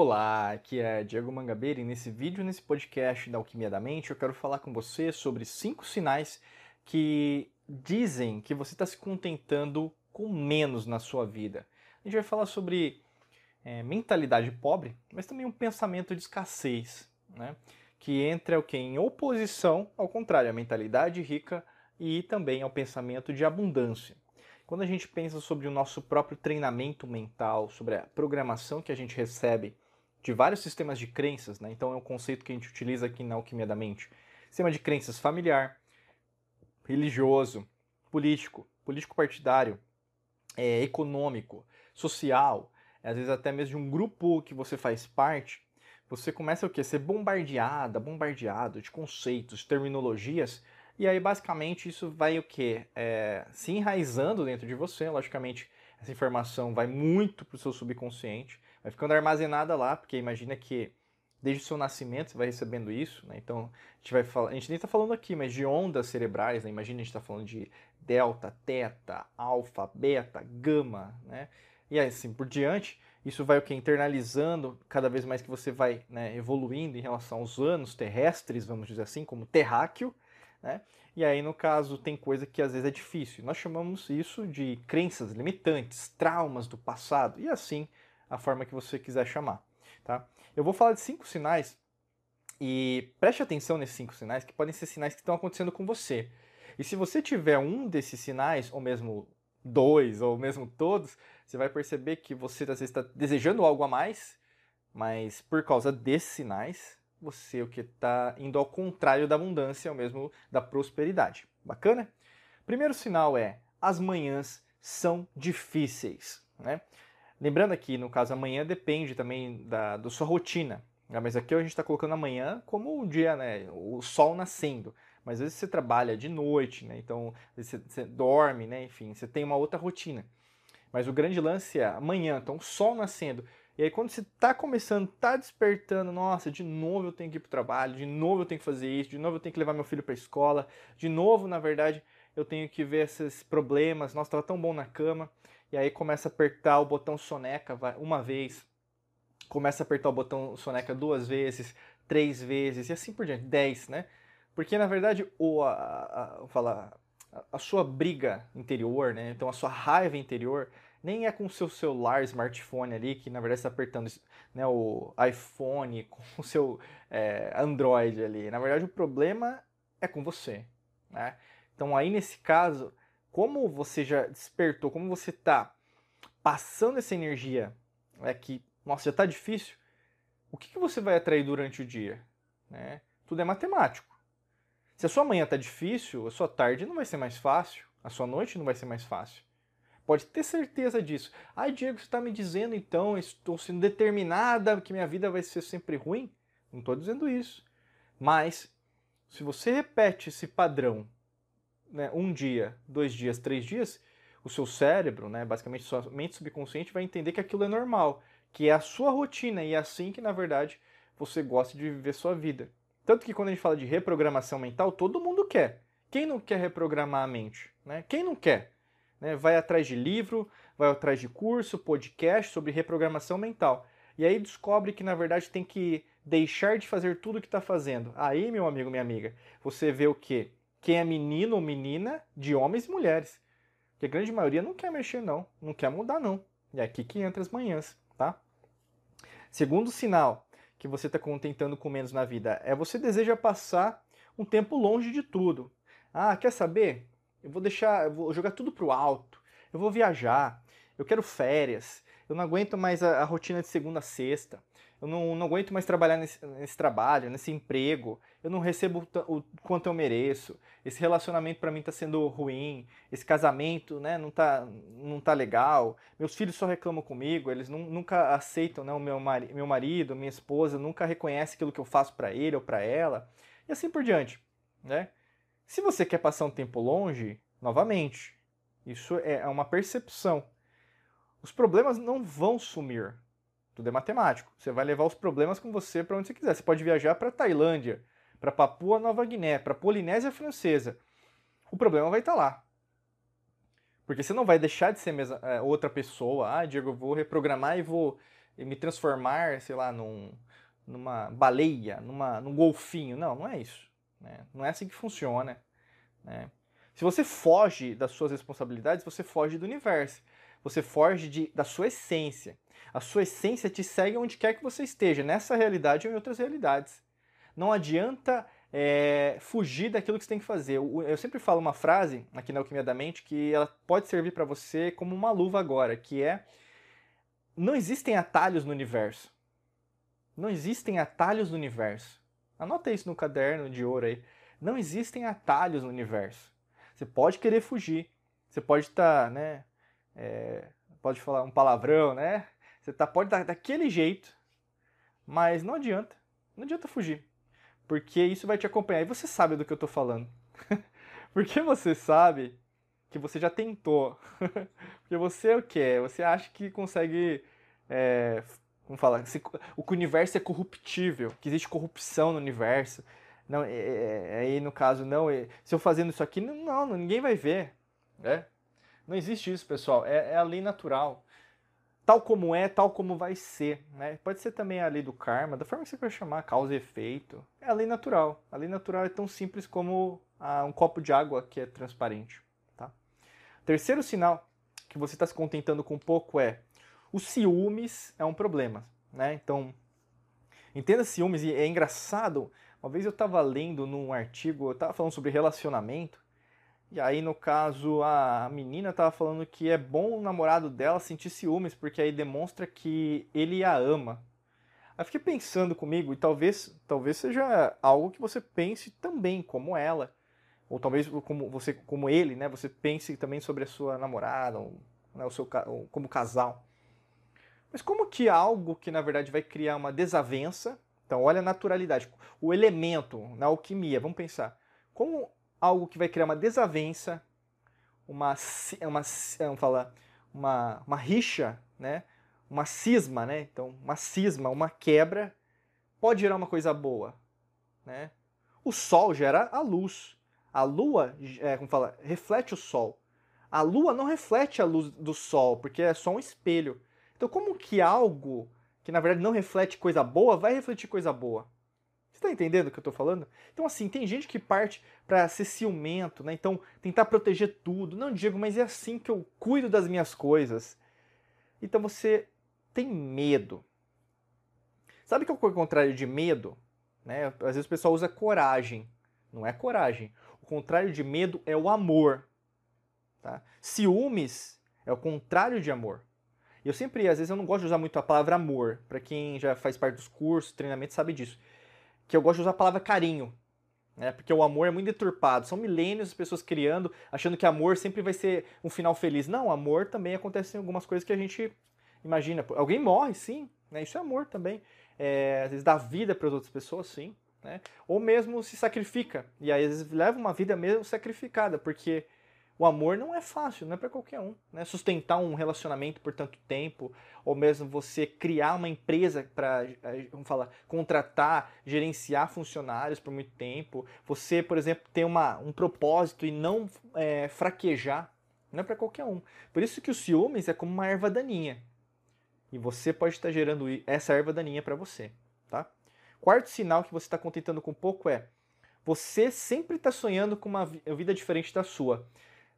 Olá, aqui é Diego Mangabeira e nesse vídeo, nesse podcast da Alquimia da Mente, eu quero falar com você sobre cinco sinais que dizem que você está se contentando com menos na sua vida. A gente vai falar sobre é, mentalidade pobre, mas também um pensamento de escassez, né? que entra o que em oposição ao contrário, à mentalidade rica e também ao pensamento de abundância. Quando a gente pensa sobre o nosso próprio treinamento mental, sobre a programação que a gente recebe de vários sistemas de crenças, né? então é um conceito que a gente utiliza aqui na Alquimia da Mente. Sistema de crenças familiar, religioso, político, político partidário, é, econômico, social, às vezes até mesmo de um grupo que você faz parte, você começa o quê? Ser bombardeada, bombardeado de conceitos, terminologias e aí, basicamente, isso vai o quê? É, se enraizando dentro de você. Logicamente, essa informação vai muito para o seu subconsciente, vai ficando armazenada lá, porque imagina que desde o seu nascimento você vai recebendo isso, né? Então, a gente vai falar, a gente nem está falando aqui, mas de ondas cerebrais, né? Imagina a gente está falando de delta, teta, alfa, beta, gama, né? E assim por diante, isso vai o que internalizando cada vez mais que você vai né, evoluindo em relação aos anos terrestres, vamos dizer assim, como terráqueo, né? E aí, no caso, tem coisa que às vezes é difícil. Nós chamamos isso de crenças limitantes, traumas do passado, e assim a forma que você quiser chamar. Tá? Eu vou falar de cinco sinais e preste atenção nesses cinco sinais, que podem ser sinais que estão acontecendo com você. E se você tiver um desses sinais, ou mesmo dois, ou mesmo todos, você vai perceber que você às vezes está desejando algo a mais, mas por causa desses sinais, você o que está indo ao contrário da abundância, ou mesmo da prosperidade. Bacana? Primeiro sinal é as manhãs são difíceis, né? Lembrando aqui, no caso, amanhã depende também da, da sua rotina. Né? Mas aqui a gente está colocando amanhã como o dia, né? O sol nascendo. Mas às vezes você trabalha de noite, né? Então você, você dorme, né? Enfim, você tem uma outra rotina. Mas o grande lance é amanhã, então o sol nascendo. E aí quando você está começando, está despertando, nossa, de novo eu tenho que ir para o trabalho, de novo eu tenho que fazer isso, de novo eu tenho que levar meu filho para a escola, de novo, na verdade, eu tenho que ver esses problemas, nossa, estava tão bom na cama. E aí começa a apertar o botão soneca uma vez, começa a apertar o botão soneca duas vezes, três vezes e assim por diante, dez, né? Porque na verdade o, a, a, a, a sua briga interior, né? Então a sua raiva interior nem é com o seu celular, smartphone ali, que na verdade está apertando né, o iPhone, com o seu é, Android ali. Na verdade, o problema é com você. Né? Então, aí nesse caso, como você já despertou, como você está passando essa energia é que, nossa, já está difícil, o que, que você vai atrair durante o dia? Né? Tudo é matemático. Se a sua manhã está difícil, a sua tarde não vai ser mais fácil, a sua noite não vai ser mais fácil. Pode ter certeza disso. Ai, Diego, você está me dizendo então, estou sendo determinada que minha vida vai ser sempre ruim? Não estou dizendo isso. Mas, se você repete esse padrão né, um dia, dois dias, três dias, o seu cérebro, né, basicamente sua mente subconsciente, vai entender que aquilo é normal, que é a sua rotina e é assim que, na verdade, você gosta de viver sua vida. Tanto que quando a gente fala de reprogramação mental, todo mundo quer. Quem não quer reprogramar a mente? Né? Quem não quer? Né? Vai atrás de livro, vai atrás de curso, podcast sobre reprogramação mental. E aí descobre que na verdade tem que deixar de fazer tudo o que está fazendo. Aí, meu amigo, minha amiga, você vê o quê? Quem é menino ou menina de homens e mulheres. Porque a grande maioria não quer mexer, não. Não quer mudar, não. E é aqui que entra as manhãs, tá? Segundo sinal que você está contentando com menos na vida é você deseja passar um tempo longe de tudo. Ah, quer saber? Eu vou deixar, eu vou jogar tudo pro alto. Eu vou viajar. Eu quero férias. Eu não aguento mais a, a rotina de segunda a sexta. Eu não, não aguento mais trabalhar nesse, nesse, trabalho, nesse emprego. Eu não recebo o, quanto eu mereço. Esse relacionamento para mim está sendo ruim. Esse casamento, né, não tá, não tá legal. Meus filhos só reclamam comigo. Eles não, nunca aceitam, né, o meu, mari, meu marido, minha esposa nunca reconhece aquilo que eu faço para ele ou para ela. E assim por diante, né? Se você quer passar um tempo longe, novamente, isso é uma percepção. Os problemas não vão sumir. Tudo é matemático. Você vai levar os problemas com você para onde você quiser. Você pode viajar para Tailândia, para Papua Nova Guiné, para Polinésia Francesa. O problema vai estar tá lá. Porque você não vai deixar de ser é, outra pessoa. Ah, Diego, eu vou reprogramar e vou me transformar, sei lá, num, numa baleia, numa, num golfinho. Não, não é isso. Né? Não é assim que funciona. Né? Se você foge das suas responsabilidades, você foge do universo. Você foge de, da sua essência. A sua essência te segue onde quer que você esteja, nessa realidade ou em outras realidades. Não adianta é, fugir daquilo que você tem que fazer. Eu, eu, sempre falo uma frase aqui na Alquimia da Mente que ela pode servir para você como uma luva agora, que é não existem atalhos no universo. Não existem atalhos no universo. Anota isso no caderno de ouro aí. Não existem atalhos no universo. Você pode querer fugir. Você pode estar, tá, né? É, pode falar um palavrão, né? Você tá, pode estar daquele jeito, mas não adianta. Não adianta fugir. Porque isso vai te acompanhar. E você sabe do que eu estou falando. Porque você sabe que você já tentou. Porque você é o que? Você acha que consegue é, como fala, se, o universo é corruptível, que existe corrupção no universo. Não, é, é, é aí no caso, não, é, se eu fazendo isso aqui, não, não, ninguém vai ver. Né? Não existe isso, pessoal. É, é, a lei natural. Tal como é, tal como vai ser. Né? Pode ser também a lei do karma, da forma que você vai chamar, causa e efeito. É a lei natural. A lei natural é tão simples como ah, um copo de água que é transparente. Tá? Terceiro sinal que você está se contentando com pouco é o ciúmes é um problema, né? Então, entenda ciúmes e é engraçado. Uma vez eu estava lendo num artigo, eu estava falando sobre relacionamento, e aí no caso a menina estava falando que é bom o namorado dela sentir ciúmes, porque aí demonstra que ele a ama. Aí fiquei pensando comigo, e talvez, talvez seja algo que você pense também, como ela. Ou talvez como você, como ele, né? Você pense também sobre a sua namorada, ou, né, o seu como casal. Mas como que algo que na verdade vai criar uma desavença, então olha a naturalidade, o elemento na alquimia, vamos pensar, como algo que vai criar uma desavença, uma, uma vamos falar, uma, uma rixa, né? uma cisma, né? então uma cisma, uma quebra, pode gerar uma coisa boa. Né? O Sol gera a luz, a Lua, é, como fala, reflete o Sol. A Lua não reflete a luz do Sol, porque é só um espelho. Então, como que algo que na verdade não reflete coisa boa vai refletir coisa boa? Você está entendendo o que eu estou falando? Então, assim, tem gente que parte para ser ciumento, né? Então, tentar proteger tudo. Não, Diego, mas é assim que eu cuido das minhas coisas. Então, você tem medo. Sabe que é o contrário de medo? Né? Às vezes o pessoal usa coragem. Não é coragem. O contrário de medo é o amor. Tá? Ciúmes é o contrário de amor. Eu sempre, às vezes, eu não gosto de usar muito a palavra amor. Para quem já faz parte dos cursos, treinamento, sabe disso. Que eu gosto de usar a palavra carinho. Né? Porque o amor é muito deturpado. São milênios as pessoas criando, achando que amor sempre vai ser um final feliz. Não, amor também acontece em algumas coisas que a gente imagina. Alguém morre, sim. Né? Isso é amor também. É, às vezes dá vida para as outras pessoas, sim. Né? Ou mesmo se sacrifica. E aí, às vezes leva uma vida mesmo sacrificada, porque o amor não é fácil, não é para qualquer um. Né? Sustentar um relacionamento por tanto tempo, ou mesmo você criar uma empresa para, eh, vamos falar, contratar, gerenciar funcionários por muito tempo. Você, por exemplo, ter uma, um propósito e não é, fraquejar, não é para qualquer um. Por isso que o ciúmes é como uma erva daninha. E você pode estar gerando essa erva daninha para você, tá? Quarto sinal que você está contentando com pouco é você sempre está sonhando com uma vida diferente da sua.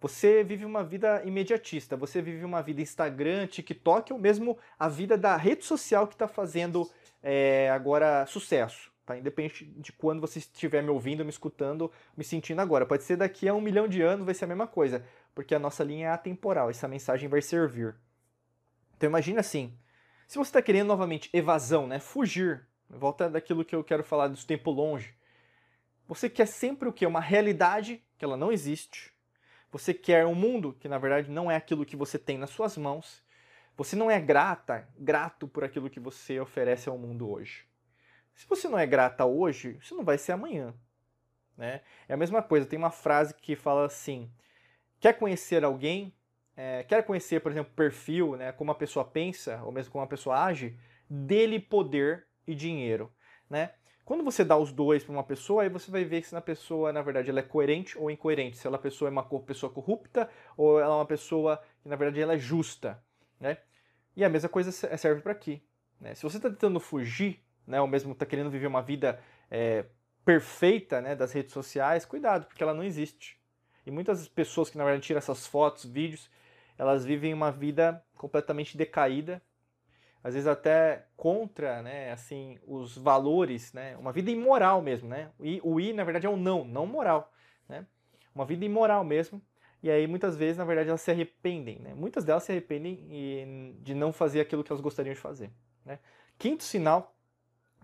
Você vive uma vida imediatista, você vive uma vida Instagram, TikTok ou mesmo a vida da rede social que está fazendo é, agora sucesso. Tá? Independente de quando você estiver me ouvindo, me escutando, me sentindo agora. Pode ser daqui a um milhão de anos, vai ser a mesma coisa, porque a nossa linha é atemporal, essa mensagem vai servir. Então imagina assim, se você está querendo novamente evasão, né, fugir, volta daquilo que eu quero falar do tempo longe, você quer sempre o que? Uma realidade que ela não existe, você quer um mundo que na verdade não é aquilo que você tem nas suas mãos. Você não é grata, grato por aquilo que você oferece ao mundo hoje. Se você não é grata hoje, você não vai ser amanhã. Né? É a mesma coisa, tem uma frase que fala assim: quer conhecer alguém, é, quer conhecer, por exemplo, perfil, né, como a pessoa pensa, ou mesmo como a pessoa age, dele poder e dinheiro. Né? Quando você dá os dois para uma pessoa, aí você vai ver se na pessoa, na verdade, ela é coerente ou incoerente. Se ela pessoa é uma pessoa corrupta ou ela é uma pessoa que, na verdade, ela é justa. Né? E a mesma coisa serve para aqui. Né? Se você está tentando fugir, né, ou mesmo está querendo viver uma vida é, perfeita né, das redes sociais, cuidado, porque ela não existe. E muitas pessoas que na verdade tiram essas fotos, vídeos, elas vivem uma vida completamente decaída, às vezes até contra, né, assim, os valores, né, uma vida imoral mesmo, né? E o i na verdade é o não, não moral, né? Uma vida imoral mesmo. E aí muitas vezes, na verdade, elas se arrependem, né? Muitas delas se arrependem de não fazer aquilo que elas gostariam de fazer, né? Quinto sinal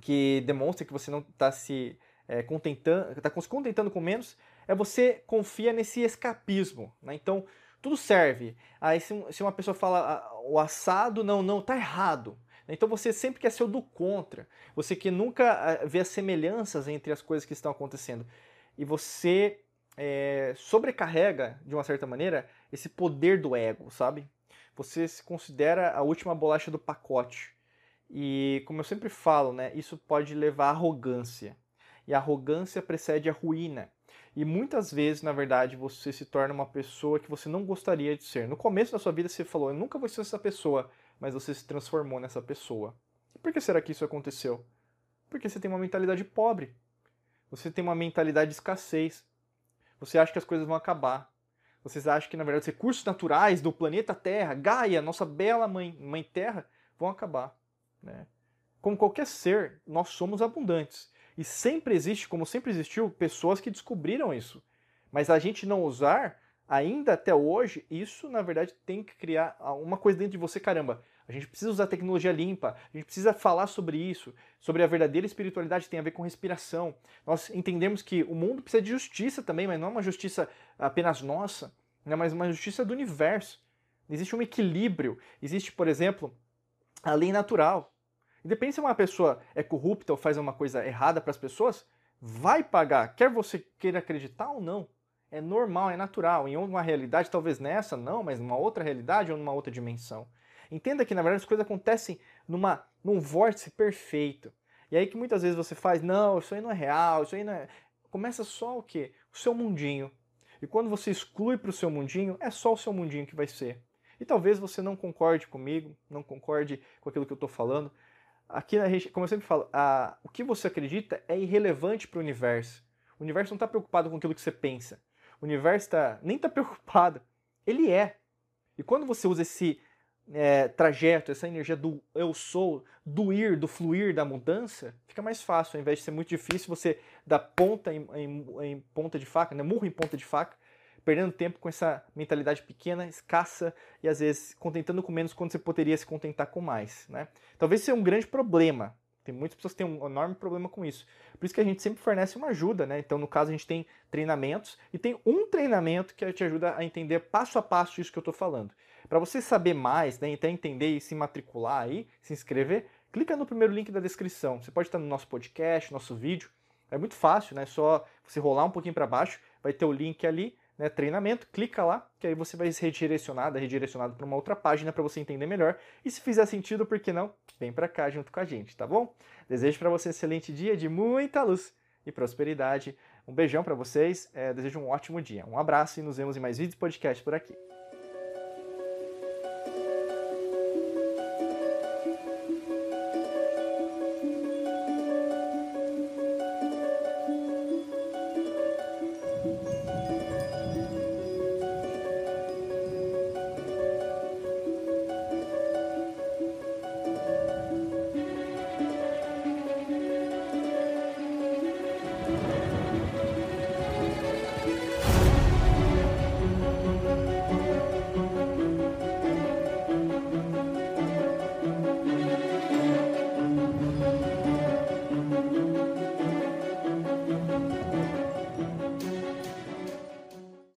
que demonstra que você não está se é, contentando, está se contentando com menos, é você confia nesse escapismo, né? Então tudo serve. Aí se, se uma pessoa fala ah, o assado, não, não, tá errado. Então você sempre quer ser o do contra. Você que nunca ah, vê as semelhanças entre as coisas que estão acontecendo. E você é, sobrecarrega, de uma certa maneira, esse poder do ego, sabe? Você se considera a última bolacha do pacote. E como eu sempre falo, né, isso pode levar à arrogância. E a arrogância precede a ruína. E muitas vezes, na verdade, você se torna uma pessoa que você não gostaria de ser. No começo da sua vida você falou, eu nunca vou ser essa pessoa, mas você se transformou nessa pessoa. E por que será que isso aconteceu? Porque você tem uma mentalidade pobre. Você tem uma mentalidade de escassez. Você acha que as coisas vão acabar. Vocês acham que, na verdade, os recursos naturais do planeta Terra, Gaia, nossa bela mãe, mãe Terra, vão acabar. Né? Como qualquer ser, nós somos abundantes. E sempre existe, como sempre existiu, pessoas que descobriram isso. Mas a gente não usar, ainda até hoje, isso na verdade tem que criar uma coisa dentro de você, caramba. A gente precisa usar tecnologia limpa, a gente precisa falar sobre isso, sobre a verdadeira espiritualidade que tem a ver com respiração. Nós entendemos que o mundo precisa de justiça também, mas não é uma justiça apenas nossa, né, mas uma justiça do universo. Existe um equilíbrio. Existe, por exemplo, a lei natural. Independente se uma pessoa é corrupta ou faz uma coisa errada para as pessoas, vai pagar, quer você queira acreditar ou não. É normal, é natural. Em uma realidade, talvez nessa, não, mas numa outra realidade ou numa outra dimensão. Entenda que, na verdade, as coisas acontecem numa, num vórtice perfeito. E aí que muitas vezes você faz, não, isso aí não é real, isso aí não é. Começa só o quê? O seu mundinho. E quando você exclui para o seu mundinho, é só o seu mundinho que vai ser. E talvez você não concorde comigo, não concorde com aquilo que eu estou falando, Aqui, como eu sempre falo, a, o que você acredita é irrelevante para o universo. O universo não está preocupado com aquilo que você pensa. O universo tá, nem está preocupado. Ele é. E quando você usa esse é, trajeto, essa energia do eu sou, do ir, do fluir, da mudança, fica mais fácil. Ao invés de ser muito difícil, você dá ponta em, em, em ponta de faca, né? murro em ponta de faca, perdendo tempo com essa mentalidade pequena, escassa e às vezes contentando com menos quando você poderia se contentar com mais. Né? Talvez seja um grande problema. Tem muitas pessoas que têm um enorme problema com isso. Por isso que a gente sempre fornece uma ajuda, né? Então, no caso, a gente tem treinamentos e tem um treinamento que te ajuda a entender passo a passo isso que eu estou falando. Para você saber mais, né, até entender e se matricular aí, se inscrever, clica no primeiro link da descrição. Você pode estar no nosso podcast, nosso vídeo. É muito fácil, né? É só você rolar um pouquinho para baixo, vai ter o link ali né, treinamento, clica lá, que aí você vai ser redirecionado, redirecionado para uma outra página para você entender melhor. E se fizer sentido, por que não? Vem para cá junto com a gente, tá bom? Desejo para você um excelente dia de muita luz e prosperidade. Um beijão para vocês, é, desejo um ótimo dia. Um abraço e nos vemos em mais vídeos e podcasts por aqui.